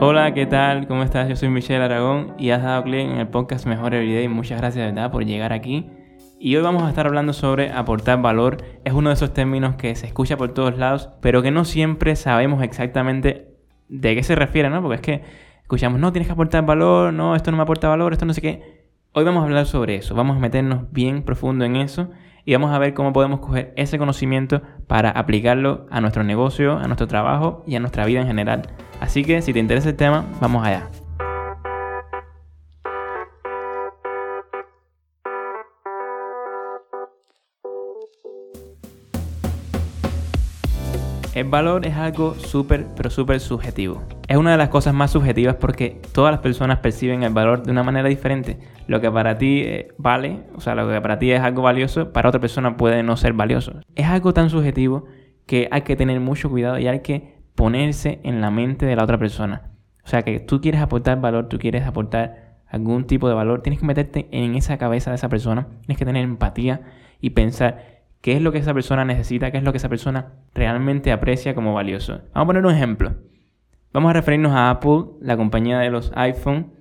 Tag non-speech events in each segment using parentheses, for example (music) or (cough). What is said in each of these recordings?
Hola, ¿qué tal? ¿Cómo estás? Yo soy Michelle Aragón y has dado clic en el podcast Mejor Everyday. Muchas gracias de verdad por llegar aquí. Y hoy vamos a estar hablando sobre aportar valor. Es uno de esos términos que se escucha por todos lados, pero que no siempre sabemos exactamente de qué se refiere, ¿no? Porque es que escuchamos, no, tienes que aportar valor, no, esto no me aporta valor, esto no sé qué. Hoy vamos a hablar sobre eso, vamos a meternos bien profundo en eso y vamos a ver cómo podemos coger ese conocimiento para aplicarlo a nuestro negocio, a nuestro trabajo y a nuestra vida en general. Así que si te interesa el tema, vamos allá. El valor es algo súper, pero súper subjetivo. Es una de las cosas más subjetivas porque todas las personas perciben el valor de una manera diferente. Lo que para ti eh, vale, o sea, lo que para ti es algo valioso, para otra persona puede no ser valioso. Es algo tan subjetivo que hay que tener mucho cuidado y hay que ponerse en la mente de la otra persona. O sea, que tú quieres aportar valor, tú quieres aportar algún tipo de valor, tienes que meterte en esa cabeza de esa persona, tienes que tener empatía y pensar qué es lo que esa persona necesita, qué es lo que esa persona realmente aprecia como valioso. Vamos a poner un ejemplo. Vamos a referirnos a Apple, la compañía de los iPhone,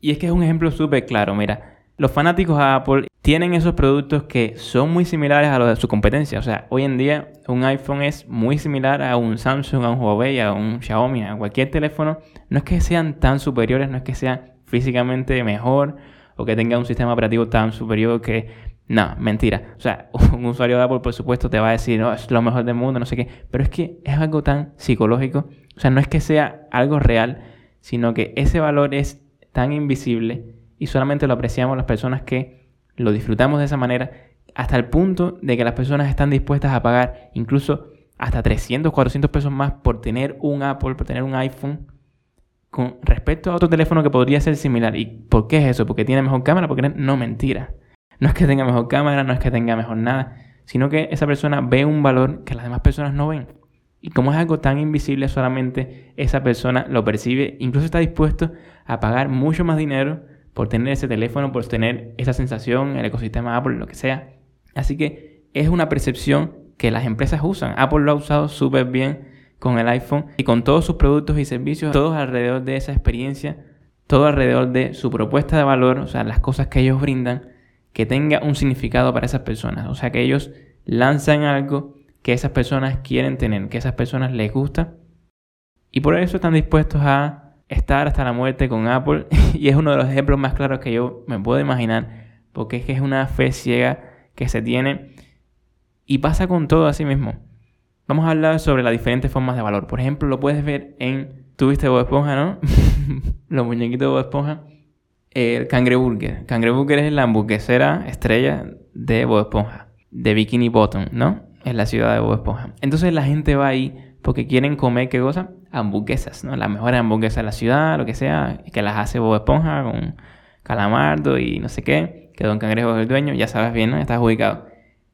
y es que es un ejemplo súper claro. Mira, los fanáticos de Apple tienen esos productos que son muy similares a los de su competencia. O sea, hoy en día un iPhone es muy similar a un Samsung, a un Huawei, a un Xiaomi, a cualquier teléfono. No es que sean tan superiores, no es que sean físicamente mejor o que tenga un sistema operativo tan superior que... No, mentira. O sea, (laughs) un usuario de Apple, por supuesto, te va a decir, no, es lo mejor del mundo, no sé qué. Pero es que es algo tan psicológico. O sea, no es que sea algo real, sino que ese valor es tan invisible y solamente lo apreciamos las personas que lo disfrutamos de esa manera hasta el punto de que las personas están dispuestas a pagar incluso hasta 300, 400 pesos más por tener un Apple, por tener un iPhone, con respecto a otro teléfono que podría ser similar. ¿Y por qué es eso? Porque tiene mejor cámara, porque no mentira. No es que tenga mejor cámara, no es que tenga mejor nada, sino que esa persona ve un valor que las demás personas no ven. Y como es algo tan invisible, solamente esa persona lo percibe, incluso está dispuesto a pagar mucho más dinero por tener ese teléfono, por tener esa sensación, el ecosistema Apple, lo que sea. Así que es una percepción que las empresas usan. Apple lo ha usado súper bien con el iPhone y con todos sus productos y servicios, todos alrededor de esa experiencia, todo alrededor de su propuesta de valor, o sea, las cosas que ellos brindan, que tenga un significado para esas personas. O sea, que ellos lanzan algo que esas personas quieren tener, que esas personas les gusta. Y por eso están dispuestos a estar hasta la muerte con Apple (laughs) y es uno de los ejemplos más claros que yo me puedo imaginar porque es que es una fe ciega que se tiene y pasa con todo así mismo. Vamos a hablar sobre las diferentes formas de valor. Por ejemplo, lo puedes ver en... Tuviste Bob Esponja, ¿no? (laughs) los muñequitos de Bob Esponja. El cangreburger. Cangreburger es la hamburguesera estrella de Bob Esponja. De Bikini Bottom, ¿no? Es la ciudad de Bob Esponja. Entonces la gente va ahí porque quieren comer, ¿qué cosa? Hamburguesas, ¿no? Las mejores hamburguesas de la ciudad, lo que sea, que las hace Bob Esponja con calamardo y no sé qué, que Don Cangrejo es el dueño, ya sabes bien, ¿no? Estás ubicado.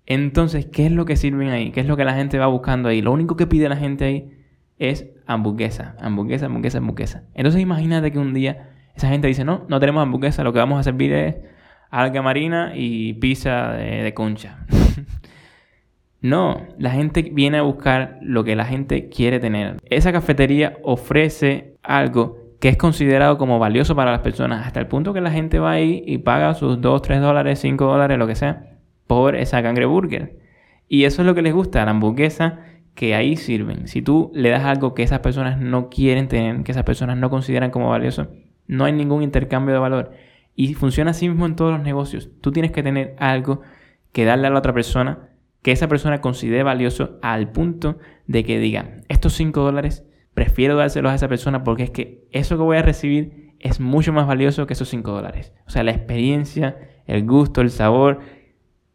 Entonces, ¿qué es lo que sirven ahí? ¿Qué es lo que la gente va buscando ahí? Lo único que pide la gente ahí es hamburguesa, hamburguesa, hamburguesa, hamburguesa. Entonces imagínate que un día esa gente dice, no, no tenemos hamburguesa, lo que vamos a servir es alga marina y pizza de, de concha. (laughs) No, la gente viene a buscar lo que la gente quiere tener. Esa cafetería ofrece algo que es considerado como valioso para las personas, hasta el punto que la gente va ahí y paga sus 2, 3 dólares, 5 dólares, lo que sea, por esa cangreburger. Y eso es lo que les gusta, la hamburguesa que ahí sirven. Si tú le das algo que esas personas no quieren tener, que esas personas no consideran como valioso, no hay ningún intercambio de valor. Y funciona así mismo en todos los negocios. Tú tienes que tener algo que darle a la otra persona que esa persona considere valioso al punto de que diga, estos 5 dólares prefiero dárselos a esa persona porque es que eso que voy a recibir es mucho más valioso que esos 5 dólares. O sea, la experiencia, el gusto, el sabor,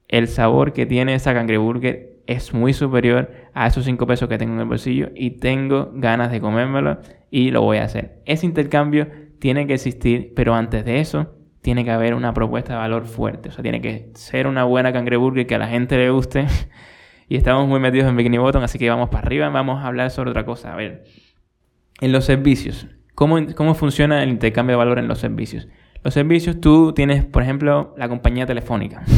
el sabor que tiene esa cangreburger es muy superior a esos 5 pesos que tengo en el bolsillo y tengo ganas de comérmelo y lo voy a hacer. Ese intercambio tiene que existir, pero antes de eso tiene que haber una propuesta de valor fuerte. O sea, tiene que ser una buena cangreburger que a la gente le guste. (laughs) y estamos muy metidos en Bikini Bottom, así que vamos para arriba. Vamos a hablar sobre otra cosa. A ver, en los servicios. ¿Cómo, ¿Cómo funciona el intercambio de valor en los servicios? Los servicios, tú tienes, por ejemplo, la compañía telefónica. (laughs)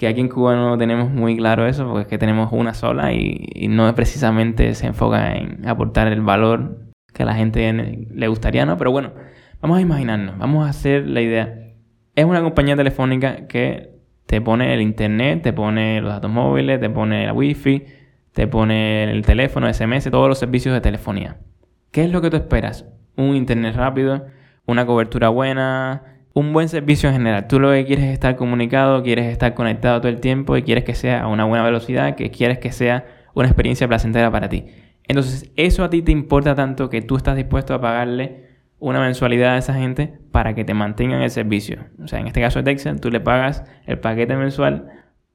Que aquí en Cuba no tenemos muy claro eso, porque es que tenemos una sola y, y no precisamente se enfoca en aportar el valor que a la gente le gustaría, ¿no? Pero bueno, vamos a imaginarnos, vamos a hacer la idea. Es una compañía telefónica que te pone el internet, te pone los datos móviles, te pone la wifi, te pone el teléfono, SMS, todos los servicios de telefonía. ¿Qué es lo que tú esperas? Un internet rápido, una cobertura buena, un buen servicio en general. Tú lo que quieres es estar comunicado, quieres estar conectado todo el tiempo y quieres que sea a una buena velocidad, que quieres que sea una experiencia placentera para ti. Entonces, eso a ti te importa tanto que tú estás dispuesto a pagarle una mensualidad a esa gente para que te mantengan el servicio. O sea, en este caso de Texas, tú le pagas el paquete mensual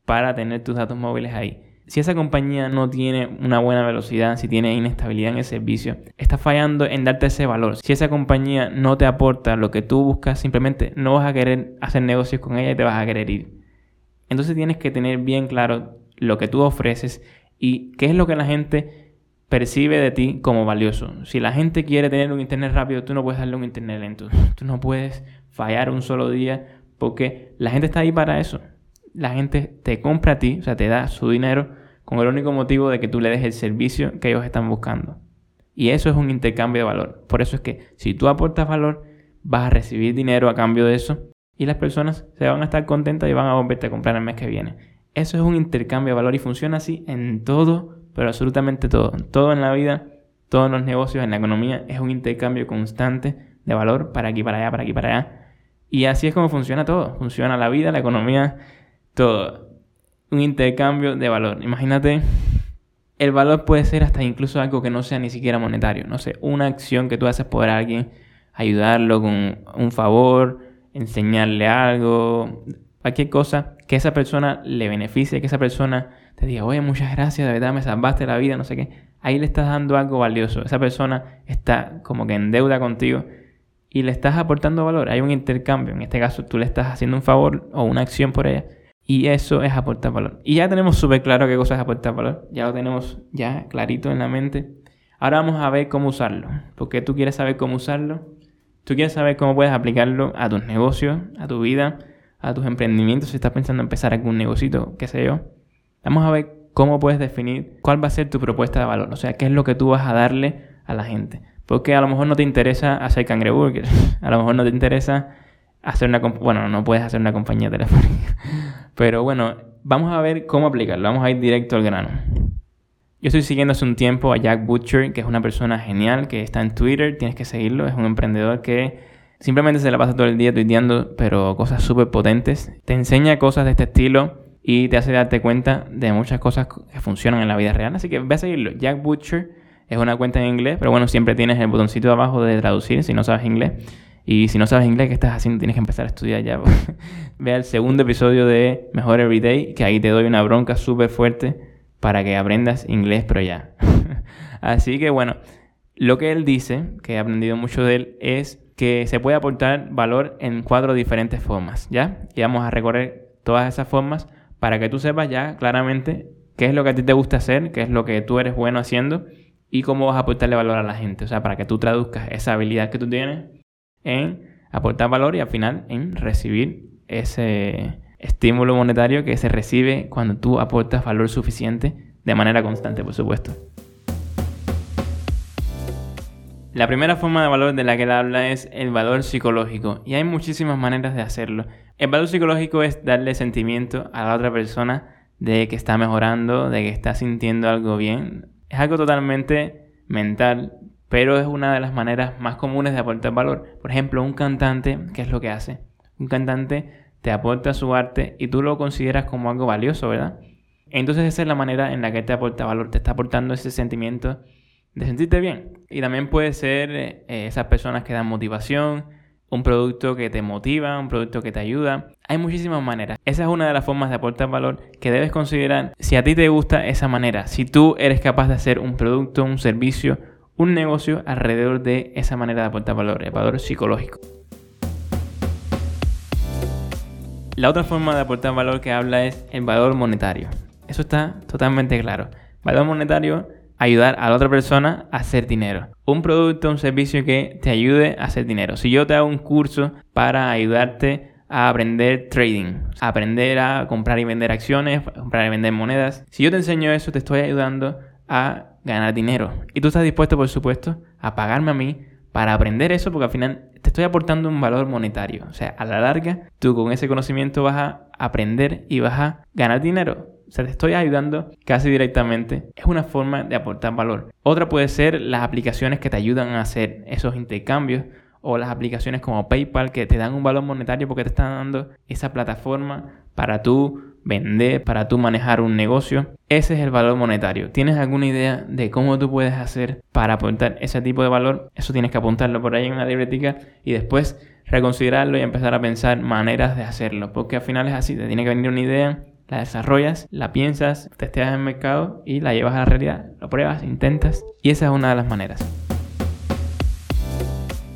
para tener tus datos móviles ahí. Si esa compañía no tiene una buena velocidad, si tiene inestabilidad en el servicio, está fallando en darte ese valor. Si esa compañía no te aporta lo que tú buscas, simplemente no vas a querer hacer negocios con ella y te vas a querer ir. Entonces tienes que tener bien claro lo que tú ofreces y qué es lo que la gente percibe de ti como valioso. Si la gente quiere tener un internet rápido, tú no puedes darle un internet lento. Tú no puedes fallar un solo día porque la gente está ahí para eso la gente te compra a ti, o sea, te da su dinero con el único motivo de que tú le des el servicio que ellos están buscando. Y eso es un intercambio de valor. Por eso es que si tú aportas valor, vas a recibir dinero a cambio de eso y las personas se van a estar contentas y van a volverte a comprar el mes que viene. Eso es un intercambio de valor y funciona así en todo, pero absolutamente todo. Todo en la vida, todos los negocios, en la economía, es un intercambio constante de valor para aquí, para allá, para aquí, para allá. Y así es como funciona todo. Funciona la vida, la economía, todo. Un intercambio de valor. Imagínate, el valor puede ser hasta incluso algo que no sea ni siquiera monetario. No sé, una acción que tú haces por alguien, ayudarlo con un favor, enseñarle algo, cualquier cosa que esa persona le beneficie, que esa persona te diga, oye, muchas gracias, de verdad me salvaste la vida, no sé qué. Ahí le estás dando algo valioso. Esa persona está como que en deuda contigo y le estás aportando valor. Hay un intercambio. En este caso, tú le estás haciendo un favor o una acción por ella y eso es aportar valor. Y ya tenemos súper claro qué cosa es aportar valor. Ya lo tenemos ya clarito en la mente. Ahora vamos a ver cómo usarlo. Porque tú quieres saber cómo usarlo. Tú quieres saber cómo puedes aplicarlo a tus negocios, a tu vida, a tus emprendimientos. Si estás pensando en empezar algún negocito, qué sé yo. Vamos a ver cómo puedes definir cuál va a ser tu propuesta de valor. O sea, qué es lo que tú vas a darle a la gente. Porque a lo mejor no te interesa hacer cangreburgers. (laughs) A lo mejor no te interesa hacer una... Bueno, no puedes hacer una compañía telefónica. (laughs) Pero bueno, vamos a ver cómo aplicarlo. Vamos a ir directo al grano. Yo estoy siguiendo hace un tiempo a Jack Butcher, que es una persona genial, que está en Twitter, tienes que seguirlo. Es un emprendedor que simplemente se la pasa todo el día tuiteando, pero cosas súper potentes. Te enseña cosas de este estilo y te hace darte cuenta de muchas cosas que funcionan en la vida real. Así que ve a seguirlo. Jack Butcher es una cuenta en inglés, pero bueno, siempre tienes el botoncito de abajo de traducir si no sabes inglés. Y si no sabes inglés, ¿qué estás haciendo? Tienes que empezar a estudiar ya. (laughs) Ve el segundo episodio de Mejor Everyday, que ahí te doy una bronca súper fuerte para que aprendas inglés, pero ya. (laughs) Así que bueno, lo que él dice, que he aprendido mucho de él, es que se puede aportar valor en cuatro diferentes formas, ¿ya? Y vamos a recorrer todas esas formas para que tú sepas ya claramente qué es lo que a ti te gusta hacer, qué es lo que tú eres bueno haciendo y cómo vas a aportarle valor a la gente. O sea, para que tú traduzcas esa habilidad que tú tienes en aportar valor y al final en recibir ese estímulo monetario que se recibe cuando tú aportas valor suficiente de manera constante, por supuesto. La primera forma de valor de la que él habla es el valor psicológico y hay muchísimas maneras de hacerlo. El valor psicológico es darle sentimiento a la otra persona de que está mejorando, de que está sintiendo algo bien. Es algo totalmente mental, pero es una de las maneras más comunes de aportar valor. Por ejemplo, un cantante, ¿qué es lo que hace? Un cantante te aporta su arte y tú lo consideras como algo valioso, ¿verdad? Entonces esa es la manera en la que te aporta valor, te está aportando ese sentimiento de sentirte bien. Y también puede ser eh, esas personas que dan motivación, un producto que te motiva, un producto que te ayuda. Hay muchísimas maneras. Esa es una de las formas de aportar valor que debes considerar si a ti te gusta esa manera, si tú eres capaz de hacer un producto, un servicio, un negocio alrededor de esa manera de aportar valor, el valor psicológico. La otra forma de aportar valor que habla es el valor monetario. Eso está totalmente claro. Valor monetario, ayudar a la otra persona a hacer dinero. Un producto, un servicio que te ayude a hacer dinero. Si yo te hago un curso para ayudarte a aprender trading, a aprender a comprar y vender acciones, comprar y vender monedas. Si yo te enseño eso, te estoy ayudando a ganar dinero. Y tú estás dispuesto, por supuesto, a pagarme a mí para aprender eso porque al final te estoy aportando un valor monetario. O sea, a la larga, tú con ese conocimiento vas a aprender y vas a ganar dinero. O sea, te estoy ayudando casi directamente. Es una forma de aportar valor. Otra puede ser las aplicaciones que te ayudan a hacer esos intercambios o las aplicaciones como PayPal que te dan un valor monetario porque te están dando esa plataforma para tú vender, para tú manejar un negocio. Ese es el valor monetario. ¿Tienes alguna idea de cómo tú puedes hacer para aportar ese tipo de valor? Eso tienes que apuntarlo por ahí en una libretica y después reconsiderarlo y empezar a pensar maneras de hacerlo. Porque al final es así, te tiene que venir una idea, la desarrollas, la piensas, testeas en el mercado y la llevas a la realidad. Lo pruebas, intentas y esa es una de las maneras.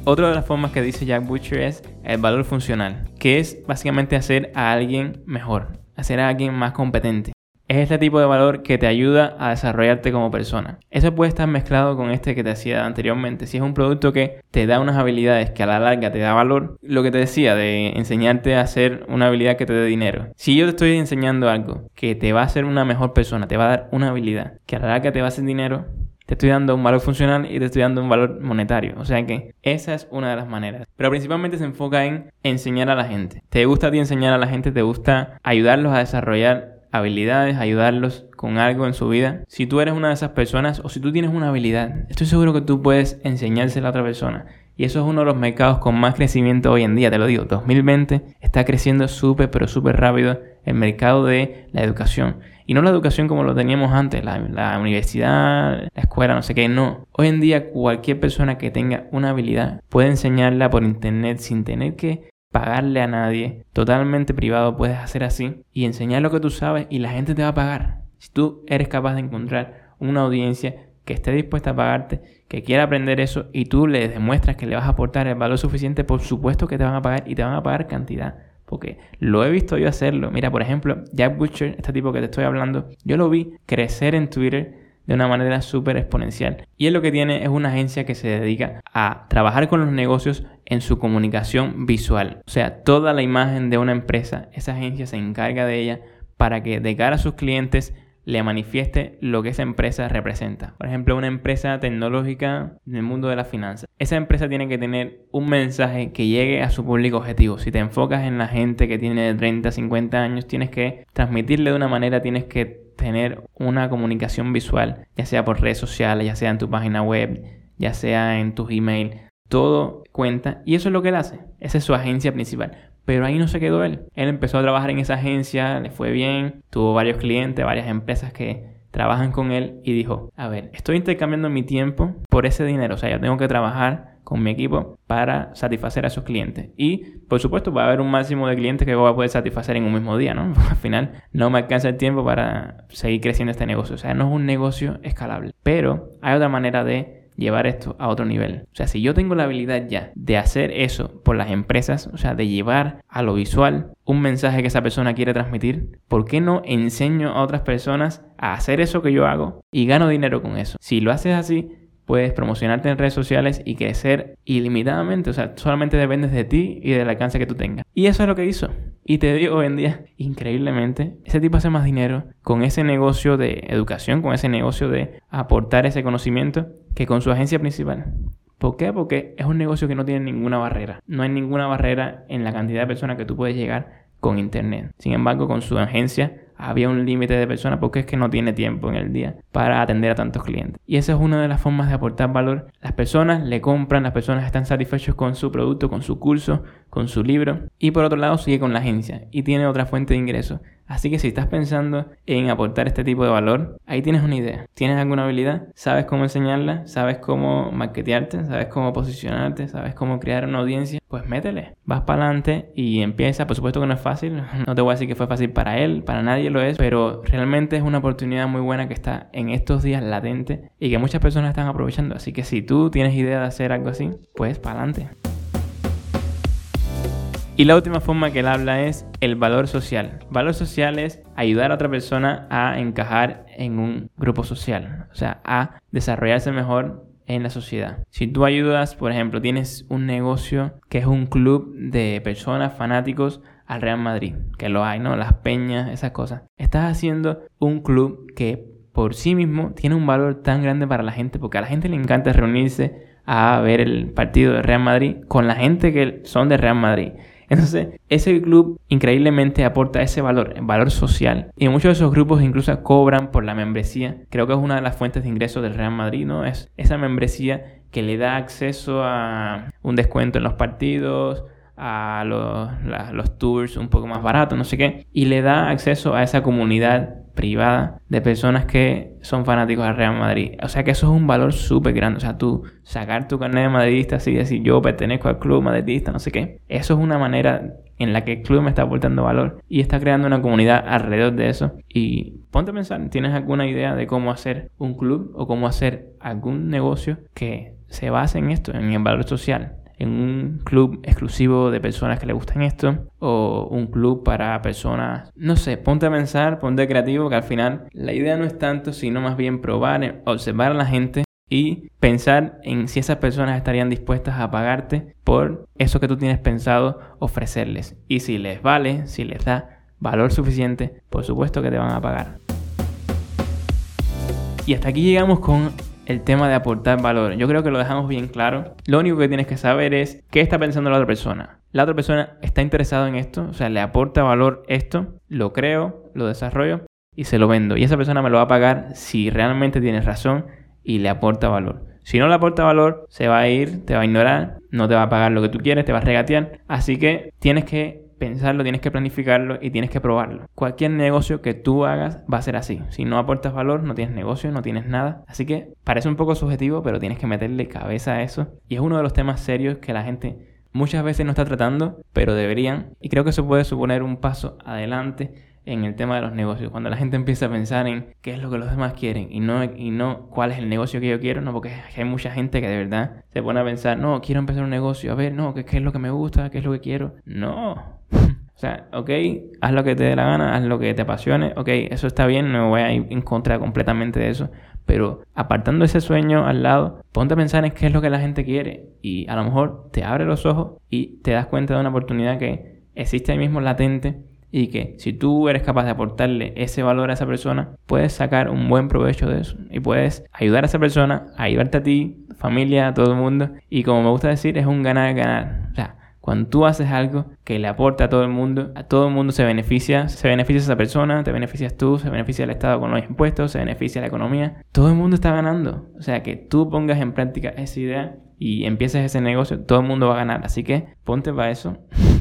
Otra de las formas que dice Jack Butcher es el valor funcional, que es básicamente hacer a alguien mejor, hacer a alguien más competente. Es este tipo de valor que te ayuda a desarrollarte como persona. Eso puede estar mezclado con este que te decía anteriormente. Si es un producto que te da unas habilidades que a la larga te da valor, lo que te decía de enseñarte a hacer una habilidad que te dé dinero. Si yo te estoy enseñando algo que te va a hacer una mejor persona, te va a dar una habilidad que a la larga te va a hacer dinero, te estoy dando un valor funcional y te estoy dando un valor monetario. O sea que esa es una de las maneras. Pero principalmente se enfoca en enseñar a la gente. ¿Te gusta a ti enseñar a la gente? ¿Te gusta ayudarlos a desarrollar habilidades, ayudarlos con algo en su vida? Si tú eres una de esas personas o si tú tienes una habilidad, estoy seguro que tú puedes enseñársela a otra persona. Y eso es uno de los mercados con más crecimiento hoy en día, te lo digo. 2020 está creciendo súper, pero súper rápido el mercado de la educación. Y no la educación como lo teníamos antes, la, universidad, la escuela, no sé qué, no. Hoy en día cualquier persona que tenga una habilidad puede enseñarla por internet sin tener que pagarle a nadie. Totalmente privado puedes hacer así y enseñar lo que tú sabes y la gente te va a pagar. Si tú eres capaz de encontrar una audiencia que esté dispuesta a pagarte, que quiera aprender eso y tú le demuestras que le vas a aportar el valor suficiente, por supuesto que te van a pagar y te van a pagar cantidad. Porque lo he visto yo hacerlo. Mira, por ejemplo, Jack Butcher, este tipo que te estoy hablando, yo lo vi crecer en Twitter de una manera súper exponencial. Y él lo que tiene es una agencia que se dedica a trabajar con los negocios en su comunicación visual. O sea, toda la imagen de una empresa, esa agencia se encarga de ella para que de cara a sus clientes le manifieste lo que esa empresa representa. Por ejemplo, una empresa tecnológica en el mundo de las finanzas. Esa empresa tiene que tener un mensaje que llegue a su público objetivo. Si te enfocas en la gente que tiene 30, 50 años, tienes que transmitirle de una manera, tienes que tener una comunicación visual, ya sea por redes sociales, ya sea en tu página web, ya sea en tus emails. Todo cuenta y eso es lo que él hace. Esa es su agencia principal. Pero ahí no se quedó él. Él empezó a trabajar en esa agencia, le fue bien, tuvo varios clientes, varias empresas que trabajan con él y dijo, a ver, estoy intercambiando mi tiempo por ese dinero, o sea, yo tengo que trabajar con mi equipo para satisfacer a esos clientes. Y por supuesto va a haber un máximo de clientes que voy a poder satisfacer en un mismo día, ¿no? (laughs) Al final no me alcanza el tiempo para seguir creciendo este negocio. O sea, no es un negocio escalable. Pero hay otra manera de llevar esto a otro nivel. O sea, si yo tengo la habilidad ya de hacer eso por las empresas, o sea, de llevar a lo visual un mensaje que esa persona quiere transmitir, ¿por qué no enseño a otras personas a hacer eso que yo hago y gano dinero con eso? Si lo haces así, puedes promocionarte en redes sociales y crecer ilimitadamente. O sea, solamente dependes de ti y del alcance que tú tengas. Y eso es lo que hizo. Y te digo hoy en día, increíblemente, ese tipo hace más dinero con ese negocio de educación, con ese negocio de aportar ese conocimiento, que con su agencia principal. ¿Por qué? Porque es un negocio que no tiene ninguna barrera. No hay ninguna barrera en la cantidad de personas que tú puedes llegar con Internet. Sin embargo, con su agencia había un límite de personas porque es que no tiene tiempo en el día para atender a tantos clientes. Y esa es una de las formas de aportar valor. Las personas le compran, las personas están satisfechos con su producto, con su curso, con su libro. Y por otro lado sigue con la agencia y tiene otra fuente de ingresos. Así que si estás pensando en aportar este tipo de valor, ahí tienes una idea. ¿Tienes alguna habilidad? ¿Sabes cómo enseñarla? ¿Sabes cómo marketearte? ¿Sabes cómo posicionarte? ¿Sabes cómo crear una audiencia? Pues métele. Vas para adelante y empieza. Por supuesto que no es fácil. (laughs) No te voy a decir que fue fácil para él, para nadie lo es, pero realmente es una oportunidad muy buena que está en estos días latente y que muchas personas están aprovechando. Así que si tú tienes idea de hacer algo así, pues para adelante. Y la última forma que él habla es el valor social. Valor social es ayudar a otra persona a encajar en un grupo social, o sea, a desarrollarse mejor en la sociedad. Si tú ayudas, por ejemplo, tienes un negocio que es un club de personas fanáticos al Real Madrid, que lo hay, ¿no? Las peñas, esas cosas. Estás haciendo un club que por sí mismo tiene un valor tan grande para la gente, porque a la gente le encanta reunirse a ver el partido de Real Madrid con la gente que son de Real Madrid. Entonces, ese club increíblemente aporta ese valor, el valor social. Y muchos de esos grupos incluso cobran por la membresía. Creo que es una de las fuentes de ingresos del Real Madrid, ¿no? Es esa membresía que le da acceso a un descuento en los partidos, a los, los, tours un poco más baratos, no sé qué, y le da acceso a esa comunidad privada de personas que son fanáticos del Real Madrid. O sea que eso es un valor súper grande. O sea, tú sacar tu carnet de madridista así, decir yo pertenezco al club madridista, no sé qué. Eso es una manera en la que el club me está aportando valor y está creando una comunidad alrededor de eso. Y ponte a pensar, ¿tienes alguna idea de cómo hacer un club o cómo hacer algún negocio que se base en esto, en el valor social? En un club exclusivo de personas que le gustan esto o un club para personas, no sé, ponte a pensar, ponte creativo que al final la idea no es tanto sino más bien probar, observar a la gente y pensar en si esas personas estarían dispuestas a pagarte por eso que tú tienes pensado ofrecerles y si les vale, si les da valor suficiente, por supuesto que te van a pagar. Y hasta aquí llegamos con el tema de aportar valor. Yo creo que lo dejamos bien claro. Lo único que tienes que saber es qué está pensando la otra persona. La otra persona está interesada en esto, o sea, le aporta valor esto, lo creo, lo desarrollo y se lo vendo. Y esa persona me lo va a pagar si realmente tienes razón y le aporta valor. Si no le aporta valor, se va a ir, te va a ignorar, no te va a pagar lo que tú quieres, te va a regatear. Así que tienes que pensarlo, tienes que planificarlo y tienes que probarlo. Cualquier negocio que tú hagas va a ser así. Si no aportas valor, no tienes negocio, no tienes nada. Así que parece un poco subjetivo, pero tienes que meterle cabeza a eso. Y es uno de los temas serios que la gente muchas veces no está tratando, pero deberían. Y creo que eso puede suponer un paso adelante en el tema de los negocios. Cuando la gente empieza a pensar en qué es lo que los demás quieren y no, y no cuál es el negocio que yo quiero, no, porque hay mucha gente que de verdad se pone a pensar, no, quiero empezar un negocio, a ver, no, qué, es lo que me gusta, qué es lo que quiero. No, (laughs) o sea, ok, haz lo que te dé la gana, haz lo que te apasione, ok, eso está bien, no voy a ir en contra completamente de eso, pero apartando ese sueño al lado, ponte a pensar en qué es lo que la gente quiere y a lo mejor te abre los ojos y te das cuenta de una oportunidad que existe ahí mismo latente y que si tú eres capaz de aportarle ese valor a esa persona, puedes sacar un buen provecho de eso y puedes ayudar a esa persona, ayudarte a ti, familia, a todo el mundo y como me gusta decir, es un ganar-ganar. O sea, cuando tú haces algo que le aporta a todo el mundo, a todo el mundo se beneficia, se beneficia esa persona, te beneficias tú, se beneficia el Estado con los impuestos, se beneficia la economía, todo el mundo está ganando. O sea, que tú pongas en práctica esa idea y empieces ese negocio, todo el mundo va a ganar. Así que ponte para eso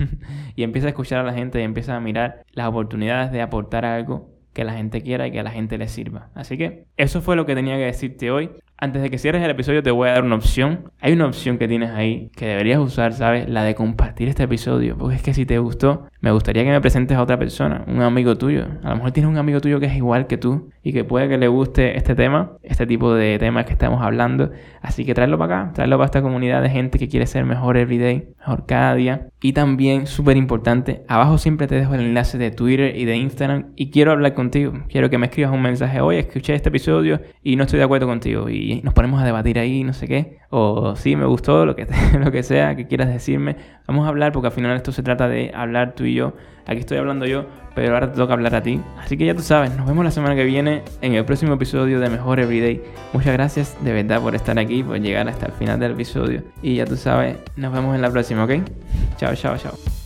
(laughs) y empieza a escuchar a la gente y empieza a mirar las oportunidades de aportar algo que la gente quiera y que a la gente le sirva. Así que eso fue lo que tenía que decirte hoy. Antes de que cierres el episodio te voy a dar una opción. Hay una opción que tienes ahí que deberías usar, ¿sabes? La de compartir este episodio. Porque es que si te gustó, me gustaría que me presentes a otra persona, un amigo tuyo. A lo mejor tienes un amigo tuyo que es igual que tú y que puede que le guste este tema, este tipo de temas que estamos hablando. Así que tráelo para acá, tráelo para esta comunidad de gente que quiere ser mejor everyday, mejor cada día. Y también, súper importante, abajo siempre te dejo el enlace de Twitter y de Instagram y quiero hablar contigo. Quiero que me escribas un mensaje, hoy escuché este episodio y no estoy de acuerdo contigo. Nos ponemos a debatir ahí, no sé qué. O sí, me gustó, lo que, (laughs) lo que sea que quieras decirme. Vamos a hablar porque al final esto se trata de hablar tú y yo. Aquí estoy hablando yo, pero ahora te toca hablar a ti. Así que ya tú sabes, nos vemos la semana que viene en el próximo episodio de Mejor Everyday. Muchas gracias de verdad por estar aquí, por llegar hasta el final del episodio. Y ya tú sabes, nos vemos en la próxima, ¿ok? Chao, chao, chao.